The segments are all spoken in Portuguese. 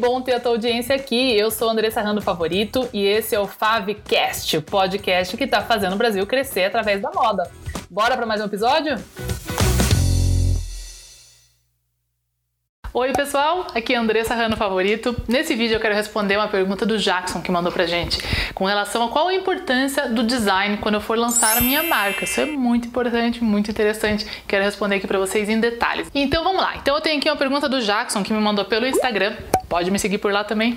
bom ter a tua audiência aqui. Eu sou Andressa Rando Favorito e esse é o Favcast, o podcast que está fazendo o Brasil crescer através da moda. Bora para mais um episódio? Oi pessoal, aqui é Andressa Rano Favorito. Nesse vídeo eu quero responder uma pergunta do Jackson que mandou pra gente com relação a qual a importância do design quando eu for lançar a minha marca. Isso é muito importante, muito interessante. Quero responder aqui para vocês em detalhes. Então vamos lá. Então eu tenho aqui uma pergunta do Jackson que me mandou pelo Instagram. Pode me seguir por lá também.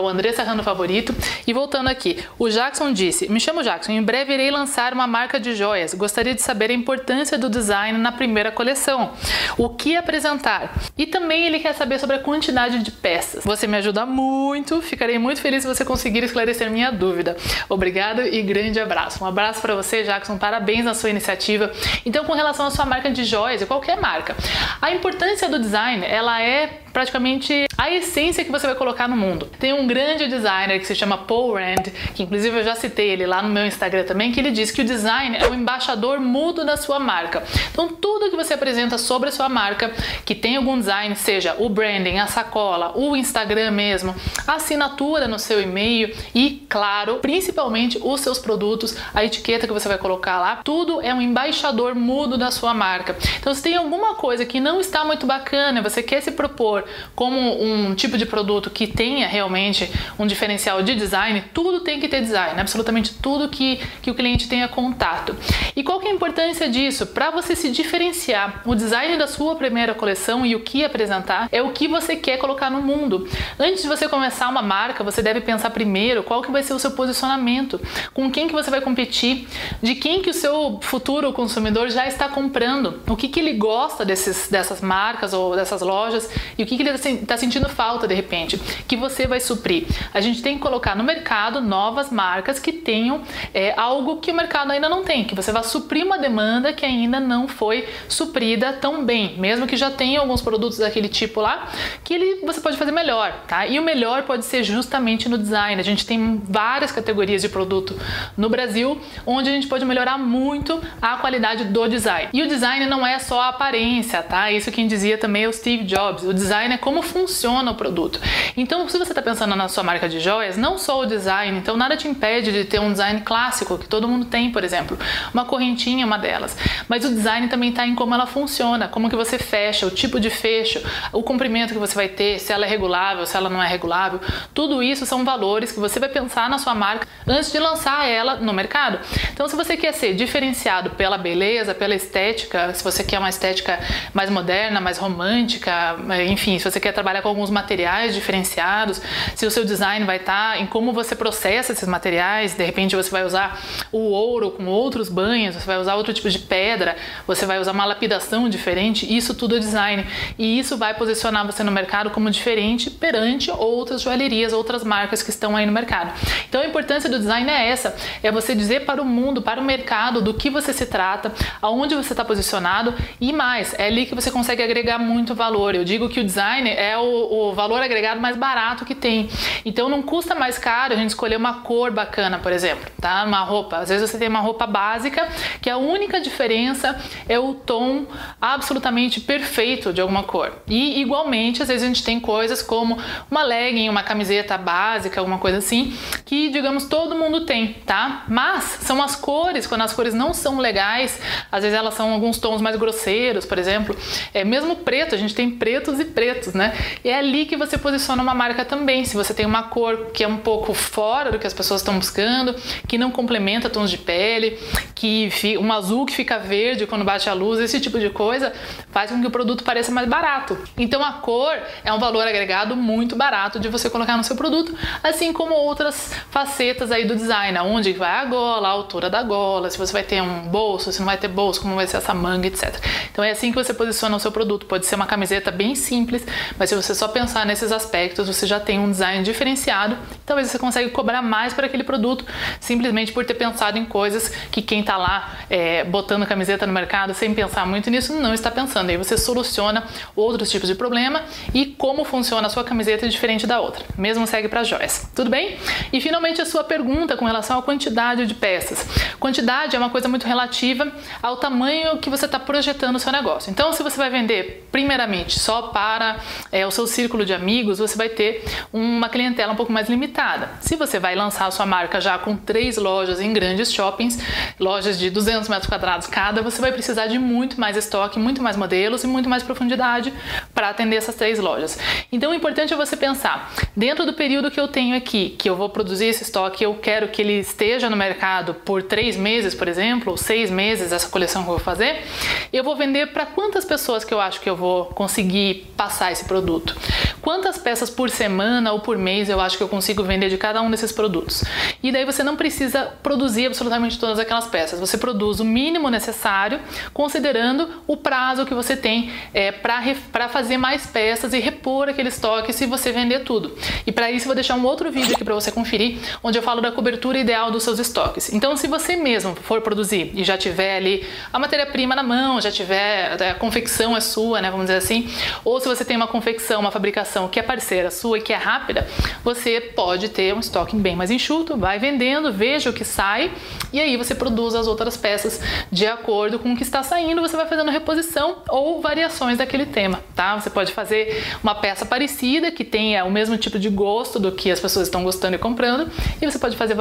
O André Serrano Favorito. E voltando aqui, o Jackson disse: Me chamo Jackson, em breve irei lançar uma marca de joias. Gostaria de saber a importância do design na primeira coleção. O que apresentar? E também ele quer saber sobre a quantidade de peças. Você me ajuda muito, ficarei muito feliz se você conseguir esclarecer minha dúvida. Obrigado e grande abraço. Um abraço para você, Jackson. Parabéns na sua iniciativa. Então, com relação à sua marca de joias, qualquer marca, a importância do design, ela é praticamente a essência que você vai colocar no mundo. Tem um grande designer que se chama Paul Rand, que inclusive eu já citei ele lá no meu Instagram também, que ele diz que o design é o embaixador mudo da sua marca. Então tudo que você apresenta sobre a sua marca, que tem algum design, seja o branding, a sacola, o Instagram mesmo, a assinatura no seu e-mail e, claro, principalmente os seus produtos, a etiqueta que você vai colocar lá, tudo é um embaixador mudo da sua marca. Então se tem alguma coisa que não está muito bacana, você quer se propor como um tipo de produto que tenha realmente um diferencial de design, tudo tem que ter design, absolutamente tudo que, que o cliente tenha contato. E qual que é a importância disso? Para você se diferenciar, o design da sua primeira coleção e o que apresentar é o que você quer colocar no mundo. Antes de você começar uma marca, você deve pensar primeiro qual que vai ser o seu posicionamento, com quem que você vai competir, de quem que o seu futuro consumidor já está comprando, o que que ele gosta desses, dessas marcas ou dessas lojas e o que, que ele está sentindo falta de repente, que você vai suprir. A gente tem que colocar no mercado novas marcas que tenham é, algo que o mercado ainda não tem, que você vai suprir uma demanda que ainda não foi suprida tão bem, mesmo que já tenha alguns produtos daquele tipo lá, que ele, você pode fazer melhor, tá? E o melhor pode ser justamente no design. A gente tem várias categorias de produto no Brasil onde a gente pode melhorar muito a qualidade do design. E o design não é só a aparência, tá? Isso quem dizia também é o Steve Jobs. O design é como funciona o produto. Então, se você está pensando na sua marca de joias, não só o design, então nada te impede de ter um design clássico, que todo mundo tem, por exemplo. Uma correntinha é uma delas. Mas o design também está em como ela funciona, como que você fecha, o tipo de fecho, o comprimento que você vai ter, se ela é regulável, se ela não é regulável. Tudo isso são valores que você vai pensar na sua marca antes de lançar ela no mercado. Então, se você quer ser diferenciado pela beleza, pela estética, se você quer uma estética mais moderna, mais romântica, enfim, enfim, se você quer trabalhar com alguns materiais diferenciados, se o seu design vai estar em como você processa esses materiais, de repente você vai usar o ouro com outros banhos, você vai usar outro tipo de pedra, você vai usar uma lapidação diferente, isso tudo é design. E isso vai posicionar você no mercado como diferente perante outras joalherias, outras marcas que estão aí no mercado. Então a importância do design é essa, é você dizer para o mundo, para o mercado do que você se trata, aonde você está posicionado e mais, é ali que você consegue agregar muito valor. Eu digo que o design design é o, o, valor agregado mais barato que tem. Então não custa mais caro a gente escolher uma cor bacana, por exemplo, tá? Uma roupa. Às vezes você tem uma roupa básica que a única diferença é o tom absolutamente perfeito de alguma cor. E igualmente, às vezes a gente tem coisas como uma legging, uma camiseta básica, alguma coisa assim, que digamos todo mundo tem, tá? Mas são as cores, quando as cores não são legais, às vezes elas são alguns tons mais grosseiros, por exemplo. É mesmo preto, a gente tem pretos e pretos né? E é ali que você posiciona uma marca também. Se você tem uma cor que é um pouco fora do que as pessoas estão buscando, que não complementa tons de pele, que um azul que fica verde quando bate a luz, esse tipo de coisa faz com que o produto pareça mais barato. Então a cor é um valor agregado muito barato de você colocar no seu produto, assim como outras facetas aí do design, onde vai a gola, a altura da gola, se você vai ter um bolso, se não vai ter bolso, como vai ser essa manga, etc. Então é assim que você posiciona o seu produto. Pode ser uma camiseta bem simples, mas se você só pensar nesses aspectos, você já tem um design diferenciado talvez você consiga cobrar mais para aquele produto simplesmente por ter pensado em coisas que quem está lá é, botando camiseta no mercado sem pensar muito nisso não está pensando. Aí você soluciona outros tipos de problema e como funciona a sua camiseta é diferente da outra. Mesmo segue para joias. Tudo bem? E finalmente a sua pergunta com relação à quantidade de peças. Quantidade é uma coisa muito relativa ao tamanho que você está projetando o seu negócio. Então, se você vai vender primeiramente só para é, o seu círculo de amigos, você vai ter uma clientela um pouco mais limitada. Se você vai lançar a sua marca já com três lojas em grandes shoppings, lojas de 200 metros quadrados cada, você vai precisar de muito mais estoque, muito mais modelos e muito mais profundidade para atender essas três lojas. Então, o importante é você pensar, dentro do período que eu tenho aqui, que eu vou produzir esse estoque, eu quero que ele esteja no mercado por três meses, por exemplo, ou seis meses, essa coleção que eu vou fazer, eu vou vender para quantas pessoas que eu acho que eu vou conseguir passar esse produto? Quantas peças por semana ou por mês eu acho que eu consigo vender de cada um desses produtos? E daí você não precisa produzir absolutamente todas aquelas peças, você produz o mínimo necessário, considerando o prazo que você tem é, para fazer mais peças e repor aquele estoque se você vender tudo. E para isso vou deixar um outro vídeo aqui para você conferir, onde eu falo da cobertura ideal dos seus estoques. Então, se você mesmo for produzir e já tiver ali a matéria-prima na mão, já tiver a confecção é sua, né, vamos dizer assim, ou se você tem uma confecção, uma fabricação que é parceira sua e que é rápida, você pode ter um estoque bem mais enxuto, vai vendendo, veja o que sai e aí você produz as outras peças de acordo com o que está saindo, você vai fazendo reposição ou variações daquele tema, tá? Você pode fazer uma peça parecida que tenha o mesmo tipo de gosto do que as pessoas estão gostando e comprando, e você pode fazer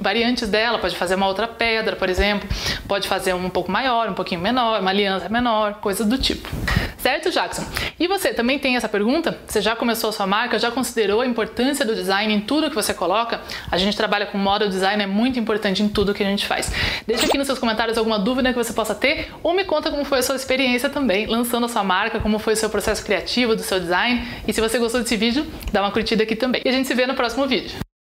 variantes dela, pode fazer uma outra pedra, por exemplo, pode fazer um pouco maior, um pouquinho menor, uma aliança menor, coisas do tipo. Certo, Jackson? E você também tem essa pergunta? Você já começou a sua marca? Já considerou a importância do design em tudo que você coloca? A gente trabalha com moda, design é muito importante em tudo que a gente faz. Deixa aqui nos seus comentários alguma dúvida que você possa ter ou me conta como foi a sua experiência também lançando a sua marca, como foi o seu processo criativo do seu design. E se você gostou desse vídeo, dá uma curtida aqui também. E a gente se vê no próximo vídeo.